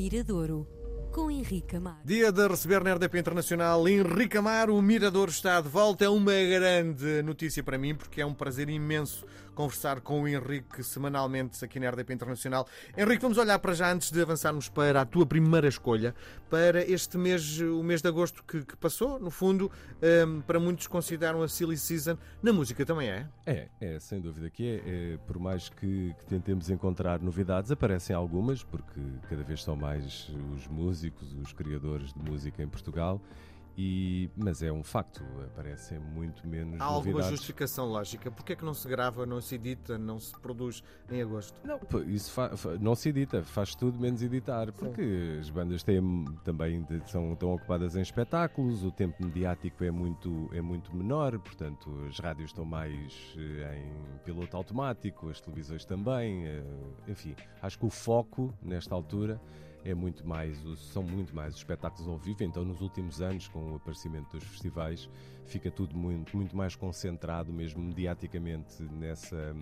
Miradouro, com Henrique Amaro. Dia de receber na RDP Internacional Henrique Amaro, o Mirador está de volta. É uma grande notícia para mim, porque é um prazer imenso conversar com o Henrique semanalmente aqui na RDP Internacional. Henrique, vamos olhar para já antes de avançarmos para a tua primeira escolha, para este mês, o mês de agosto que, que passou. No fundo, um, para muitos consideram a Silly Season. Na música também é? É, é sem dúvida que é. é por mais que, que tentemos encontrar novidades, aparecem algumas, porque cada vez são mais os músicos, os criadores de música em Portugal. E, mas é um facto, aparecem muito menos Há alguma novidades. justificação lógica? Porquê é que não se grava, não se edita, não se produz em agosto? Não, isso não se edita, faz tudo menos editar, porque as bandas têm também são tão ocupadas em espetáculos, o tempo mediático é muito, é muito menor, portanto as rádios estão mais eh, em piloto automático, as televisões também, eh, enfim, acho que o foco nesta altura é muito mais, são muito mais os espetáculos ao vivo, então nos últimos anos, com o aparecimento dos festivais, fica tudo muito, muito mais concentrado, mesmo mediaticamente, nessa,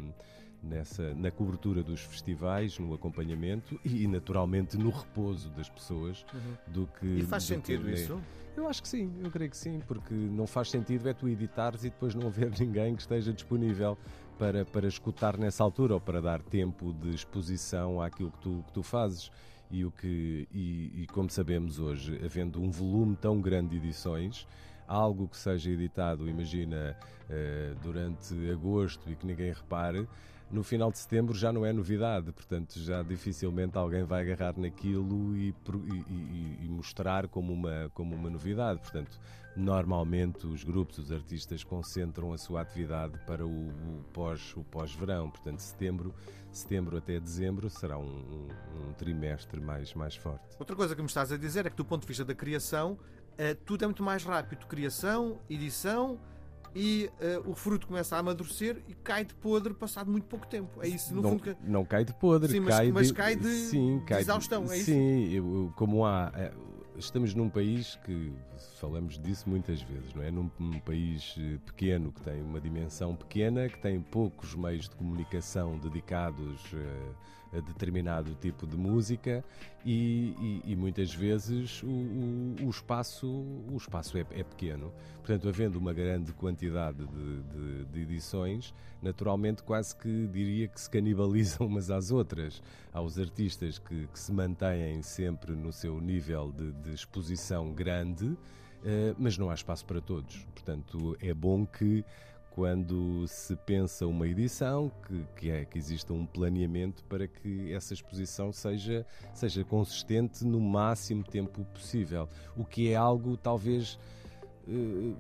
nessa, na cobertura dos festivais, no acompanhamento e, naturalmente, no repouso das pessoas do que. E faz do que- sentido isso? Eu acho que sim, eu creio que sim, porque não faz sentido é tu editares e depois não haver ninguém que esteja disponível para, para escutar nessa altura ou para dar tempo de exposição àquilo que tu, que tu fazes. E, o que, e, e como sabemos hoje, havendo um volume tão grande de edições, algo que seja editado, imagina, eh, durante agosto e que ninguém repare, no final de setembro já não é novidade, portanto já dificilmente alguém vai agarrar naquilo e, e- e mostrar como uma, como uma novidade. Portanto, normalmente os grupos, os artistas concentram a sua atividade para o, o pós, o pós-verão, portanto setembro, setembro até dezembro será um, um- um trimestre mais, mais forte. Outra coisa que me estás a dizer é que, do ponto de vista da criação, eh, tudo é muito mais rápido. Criação, edição e eh, o fruto começa a amadurecer e cai de podre passado muito pouco tempo. É isso, no não, fundo, que... não cai de podre, Sim, mas- cai, mas de, cai de- sim, de cai exaustão, é isso? Sim, eu- como há. eh, Estamos num país que falamos disso muitas vezes, não é? Num, num país eh, pequeno, que tem uma dimensão pequena, que tem poucos meios de comunicação dedicados a determinado tipo de música e, e- e muitas vezes o, o- o espaço, o espaço é, é pequeno. Portanto, havendo uma grande quantidade de, de- de edições, naturalmente quase que diria que se canibalizam umas às outras. Há os artistas que, que se mantêm sempre no seu nível de, de exposição grande, eh, mas não há espaço para todos. Portanto, é bom que quando se pensa uma edição, que, que, é, que exista um planeamento para que essa exposição seja, seja consistente no máximo tempo possível. O que é algo, talvez, eh,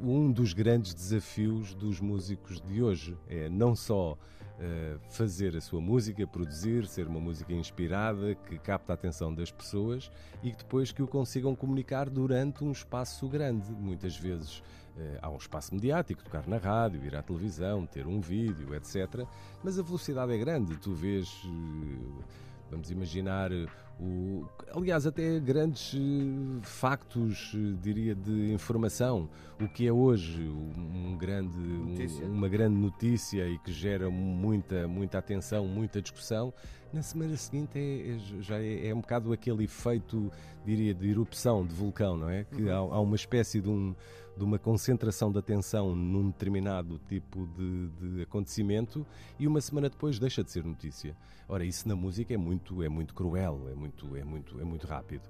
um dos grandes desafios dos músicos de hoje. É não só eh, fazer a sua música, produzir, ser uma música inspirada, que capta a atenção das pessoas e que depois que o consigam comunicar durante um espaço grande. Muitas vezes há um espaço mediático, tocar na rádio, ir à televisão, ter um vídeo, etc. Mas a velocidade é grande. Tu vês. eh, Vamos imaginar eh, o. Aliás, até grandes eh, factos, eh, diria, de informação. O que é hoje um grande, um- uma grande notícia e que gera muita, muita atenção, muita discussão, na semana seguinte é, é- já é, é um bocado aquele efeito, diria, de erupção de vulcão, não é? Que há, há uma espécie de, um, de uma concentração de atenção num determinado tipo de, de acontecimento e uma semana depois deixa de ser notícia. Ora, isso na música é muito, é muito cruel, é muito, é muito, é muito rápido.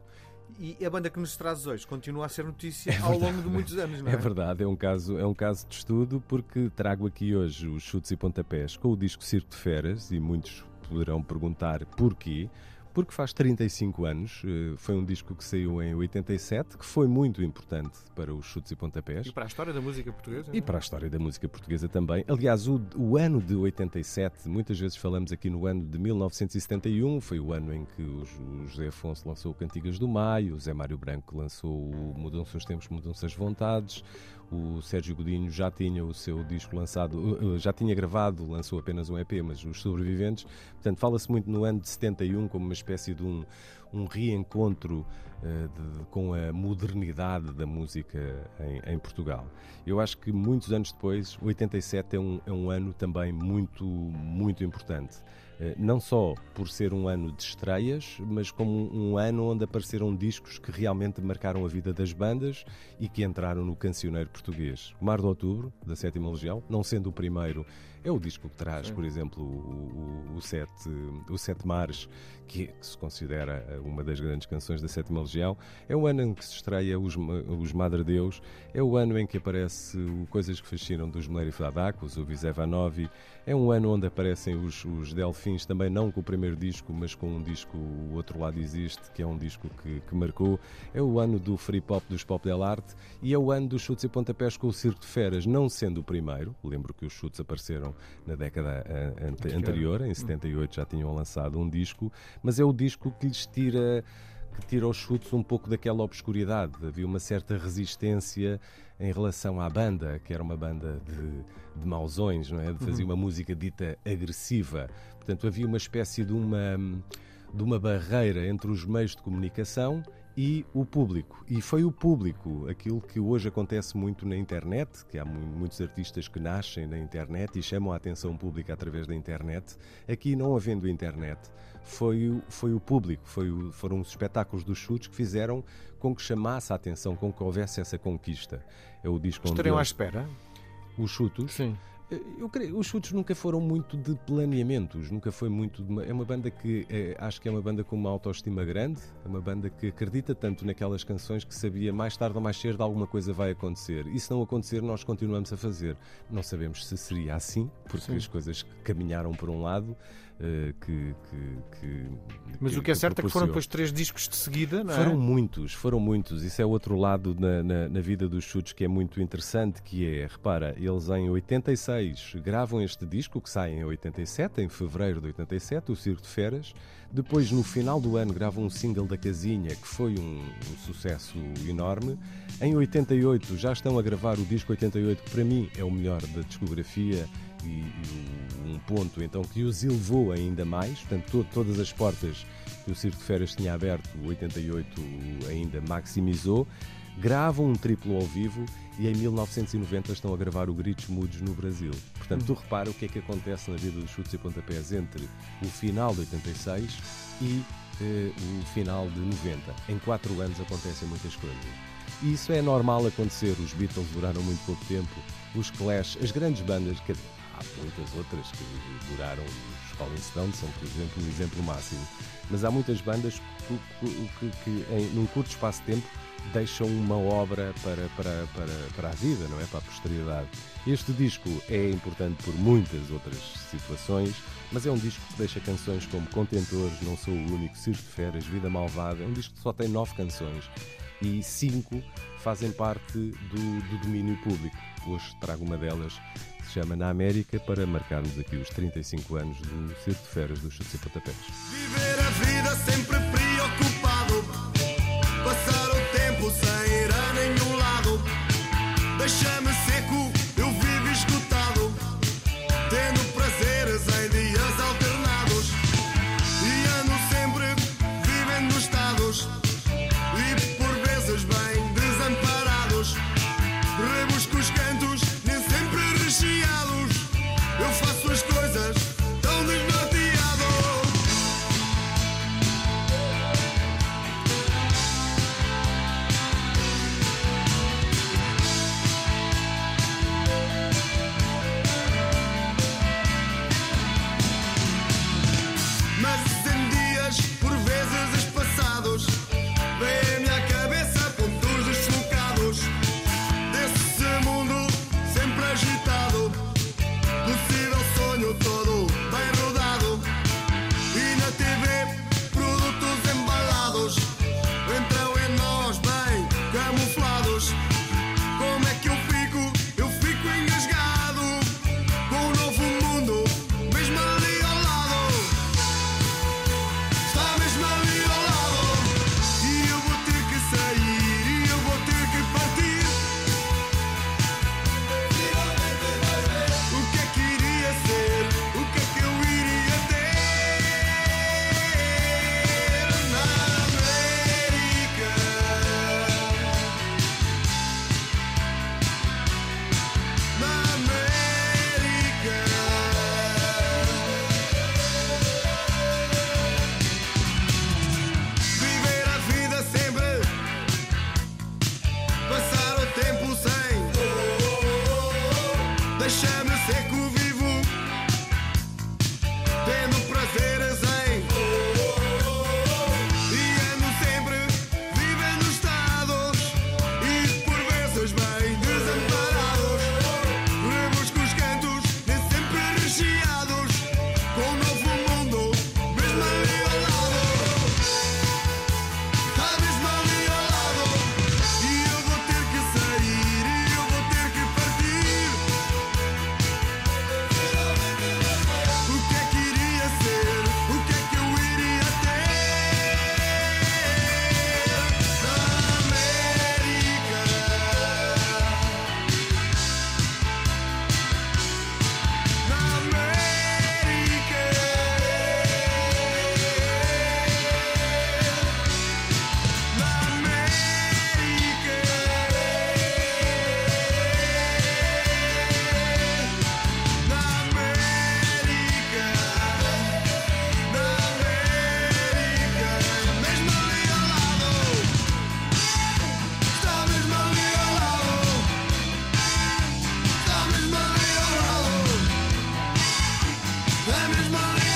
E a banda que nos traz hoje continua a ser notícia ao longo de muitos anos, não é? É verdade, é um caso, é um caso de estudo porque trago aqui hoje os chutes e pontapés com o disco Circo de Feras e muitos poderão perguntar porquê. Porque faz 35 anos, eh, foi um disco que saiu em 87, que foi muito importante para os chutes e pontapés. E para a história da música portuguesa? E para a história da música portuguesa também. Aliás, o, o ano de 87, muitas vezes falamos aqui no ano de 1971, foi o ano em que o, José Afonso lançou Cantigas do Maio, o Zé Mário Branco lançou Mudam-se os Tempos, Mudam-se as Vontades, o Sérgio Godinho já tinha o seu disco lançado, uh, uh, já tinha gravado, lançou apenas um EP, mas os sobreviventes. Portanto, fala-se muito no ano de 71 como uma espécie de um, um reencontro uh, de- com a modernidade da música em, em Portugal. Eu acho que muitos anos depois, 87 é um, é um ano também muito, muito importante. Eh, não só por ser um ano de estreias, mas como um ano onde apareceram discos que realmente marcaram a vida das bandas e que entraram no cancioneiro português. Mar de Outubro, da Sétima Legião, não sendo o primeiro, é o disco que traz, Sim. por exemplo, o, o, o, Sete, o Sete Mares, que, que, se considera uma das grandes canções da Sétima Legião. É o ano em que se estreia Os, os Madre Deus, é o ano em que aparece o Coisas que Fascinam dos Meleri Fladacos, o Visevanovi. É um ano onde aparecem os, os Delfins, também não com o primeiro disco, mas com um disco O Outro Lado Existe, que é um disco que, que marcou. É o ano do free pop dos Pop Del Arte e é o ano dos chutes e pontapés com o Circo de Feras, não sendo o primeiro. Lembro que os chutes apareceram na década eh, ante anterior, em 78 já tinham lançado um disco, mas é o disco que lhes tira que tira os chutes um pouco daquela obscuridade. Havia uma certa resistência em relação à banda, que era uma banda de, de mausões, não é? De fazer uhum. uma música dita agressiva. Portanto, havia uma espécie de uma, de uma barreira entre os meios de comunicação e o público. E foi o público, aquilo que hoje acontece muito na internet, que há muitos artistas que nascem na internet e chamam a atenção pública através da internet. Aqui, não havendo internet, foi, foi o público, foi o, foram os espetáculos dos chutes que fizeram com que chamasse a atenção, com que houvesse essa conquista. É o disco Estariam à espera? Os chutos? Sim. Eu creio, os chutes nunca foram muito de planeamentos, nunca foi muito. Uma, é uma banda que é, acho que é uma banda com uma autoestima grande, é uma banda que acredita tanto naquelas canções que sabia mais tarde ou mais cedo alguma coisa vai acontecer. E se não acontecer, nós continuamos a fazer. Não sabemos se seria assim, porque Sim. as coisas caminharam por um lado. Uh, que, que, que, Mas o que é certo é que foram depois três discos de seguida, não é? Foram muitos, foram muitos. Isso é outro lado na, na, na vida dos chutes que é muito interessante, que é, repara, eles em 86 gravam este disco que sai em 87, em fevereiro de 87, o Circo de Feras. Depois, no final do ano, gravam um single da Casinha, que foi um, um sucesso enorme. Em 88 já estão a gravar o disco 88, que para mim é o melhor da discografia e, e um ponto então que os elevou ainda mais, portanto to, todas as portas que o Circo de Feras tinha aberto, o 88 ainda maximizou, gravam um triplo ao vivo e em 1990 estão a gravar o Gritos Mudos no Brasil. Portanto, tu repara o que é que acontece na vida dos chutes e pontapés entre o final de 86 e eh, o final de 90. Em quatro anos acontecem muitas coisas. E isso é normal acontecer. Os Beatles duraram muito pouco tempo, os Clash, as grandes bandas, que há muitas outras que duraram, Rolling Stones são, por exemplo, um exemplo máximo. Mas há muitas bandas que, que, que, em, num curto espaço de tempo deixam uma obra para, para, para, para a vida, não é? Para a posteridade. Este disco é importante por muitas outras situações, mas é um disco que deixa canções como Contentores, Não Sou o Único, Circo de Feras, Vida Malvada. É um disco que só tem nove canções e cinco fazem parte do, do domínio público. Hoje trago uma delas que se chama Na América para marcarmos aqui os 35 anos do Circo de Feras dos Chutes e Pontapés. Viver a vida sempre Time money.